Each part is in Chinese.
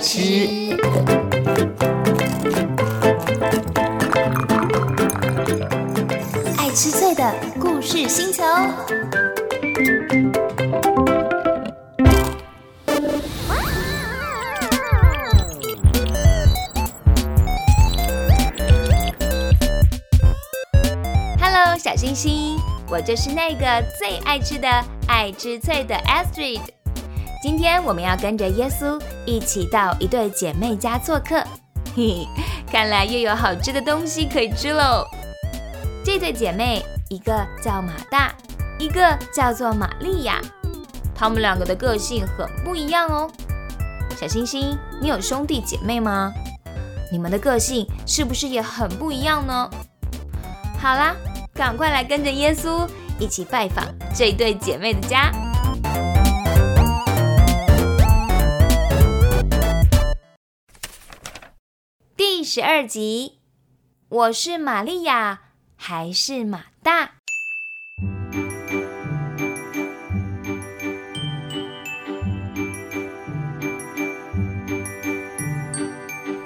吃。爱吃脆的故事星球。Hello，小星星，我就是那个最爱吃的爱吃脆的 Astrid。今天我们要跟着耶稣一起到一对姐妹家做客，嘿嘿，看来又有好吃的东西可以吃喽。这对姐妹，一个叫马大，一个叫做玛利亚，她们两个的个性很不一样哦。小星星，你有兄弟姐妹吗？你们的个性是不是也很不一样呢？好啦，赶快来跟着耶稣一起拜访这对姐妹的家。十二集，我是玛利亚还是马大？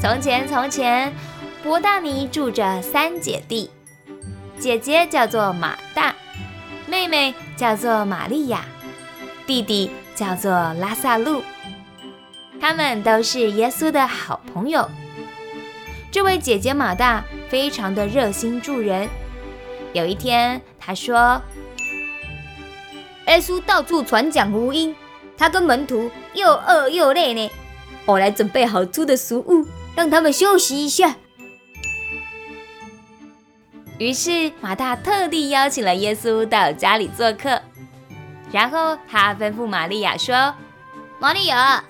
从前，从前，伯大尼住着三姐弟，姐姐叫做马大，妹妹叫做玛利亚，弟弟叫做拉萨路。他们都是耶稣的好朋友。这位姐姐马大非常的热心助人。有一天，她说：“耶稣到处传讲福音，他跟门徒又饿又累呢。我来准备好吃的食物，让他们休息一下。”于是马大特地邀请了耶稣到家里做客，然后他吩咐玛利亚说：“玛利亚，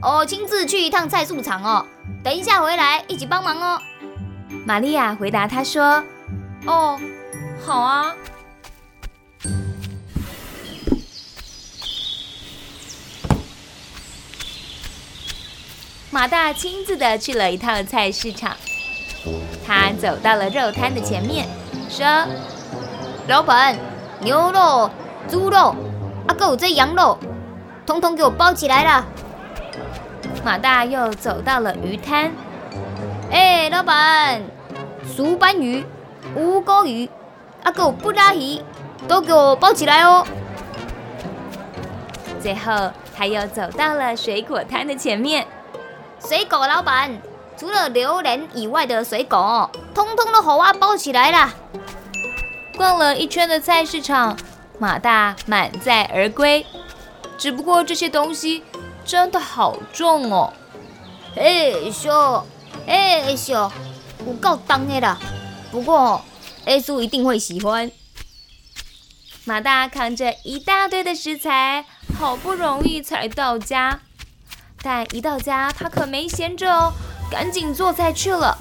我亲自去一趟菜市场哦。”等一下回来一起帮忙哦。玛利亚回答他说：“哦，好啊。”马大亲自的去了一趟菜市场，他走到了肉摊的前面，说：“老板，牛肉、猪肉，啊，够这羊肉，统统给我包起来了。”马大又走到了鱼摊，哎，老板，熟斑鱼、乌钩鱼、阿狗布拉鱼，都给我包起来哦。最后，他又走到了水果摊的前面，水果老板，除了榴莲以外的水果，通通都好啊，包起来了。逛了一圈的菜市场，马大满载而归，只不过这些东西。真的好重哦！哎咻，哎咻，有够重的啦。不过，耶稣一定会喜欢。马大扛着一大堆的食材，好不容易才到家。但一到家，他可没闲着哦，赶紧做菜去了。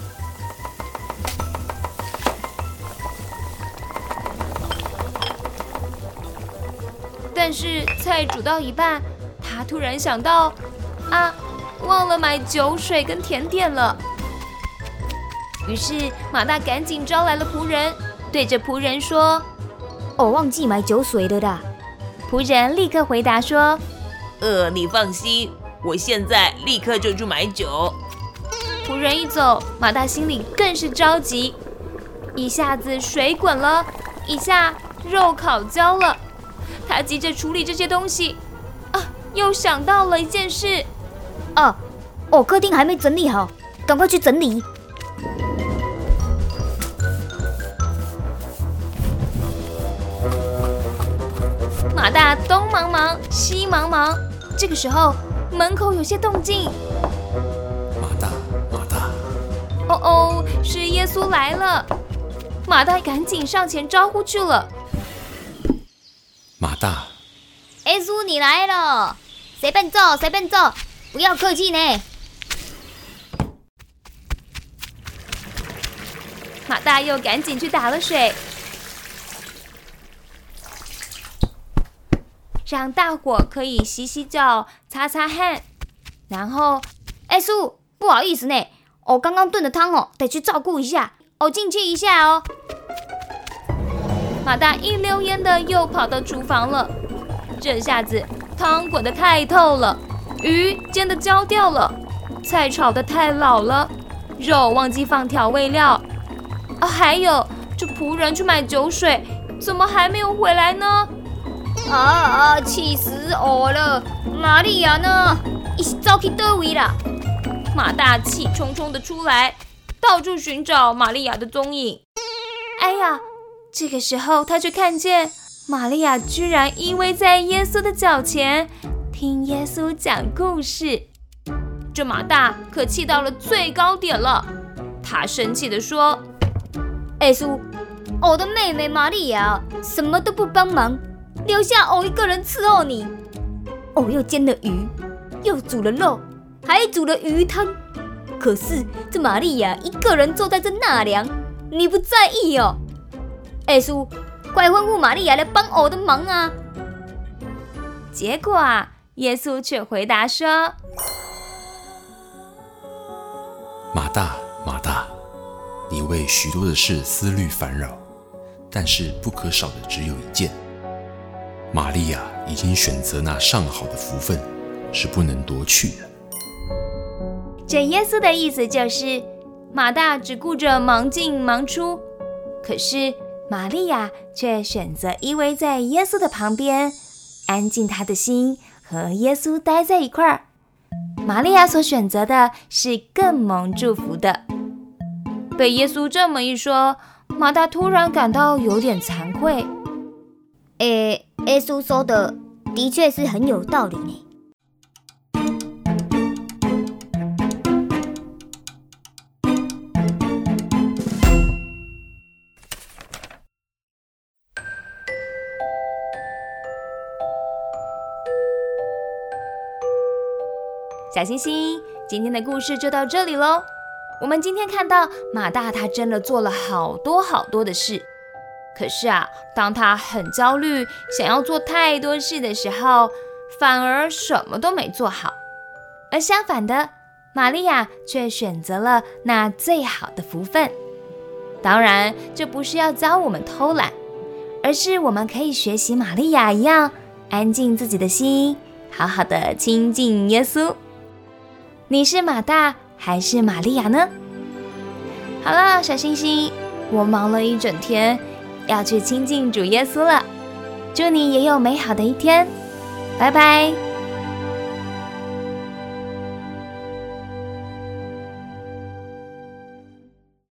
但是菜煮到一半。他突然想到，啊，忘了买酒水跟甜点了。于是马大赶紧招来了仆人，对着仆人说：“我忘记买酒水了的。”仆人立刻回答说：“呃，你放心，我现在立刻就去买酒。”仆人一走，马大心里更是着急，一下子水滚了，一下肉烤焦了，他急着处理这些东西。又想到了一件事，啊，哦，客厅还没整理好，赶快去整理。马大东忙忙西忙忙，这个时候门口有些动静。马大，马大，哦哦，是耶稣来了！马大赶紧上前招呼去了。马大，耶稣你来了。随便坐，随便坐，不要客气呢。马大又赶紧去打了水，让大伙可以洗洗脚、擦擦汗。然后，哎叔，不好意思呢，我刚刚炖的汤哦，得去照顾一下，我进去一下哦。马大一溜烟的又跑到厨房了，这下子。汤滚得太透了，鱼煎得焦掉了，菜炒得太老了，肉忘记放调味料。啊，还有这仆人去买酒水，怎么还没有回来呢？啊啊！气死我了！玛利亚呢？一起走去哪位啦？马大气冲冲的出来，到处寻找玛利亚的踪影。哎呀，这个时候他却看见玛利亚居然依偎在耶稣的脚前，听耶稣讲故事。这马大可气到了最高点了，他生气的说：“耶稣，我的妹妹玛利亚什么都不帮忙。”留下我一个人伺候你，我又煎了鱼，又煮了肉，还煮了鱼汤。可是这玛利亚一个人坐在这纳凉，你不在意哦？耶稣，快吩咐玛利亚来帮我的忙啊！结果啊，耶稣却回答说：“马大，马大，你为许多的事思虑烦扰，但是不可少的只有一件。”玛利亚已经选择那上好的福分，是不能夺去的。这耶稣的意思就是，马大只顾着忙进忙出，可是玛利亚却选择依偎在耶稣的旁边，安静他的心，和耶稣待在一块儿。玛利亚所选择的是更蒙祝福的。被耶稣这么一说，马大突然感到有点惭愧。诶。耶稣说的的确是很有道理呢。小星星，今天的故事就到这里喽。我们今天看到马大，他真的做了好多好多的事。可是啊，当他很焦虑，想要做太多事的时候，反而什么都没做好。而相反的，玛利亚却选择了那最好的福分。当然，这不是要教我们偷懒，而是我们可以学习玛利亚一样，安静自己的心，好好的亲近耶稣。你是马大还是玛利亚呢？好了，小星星，我忙了一整天。要去亲近主耶稣了，祝你也有美好的一天，拜拜。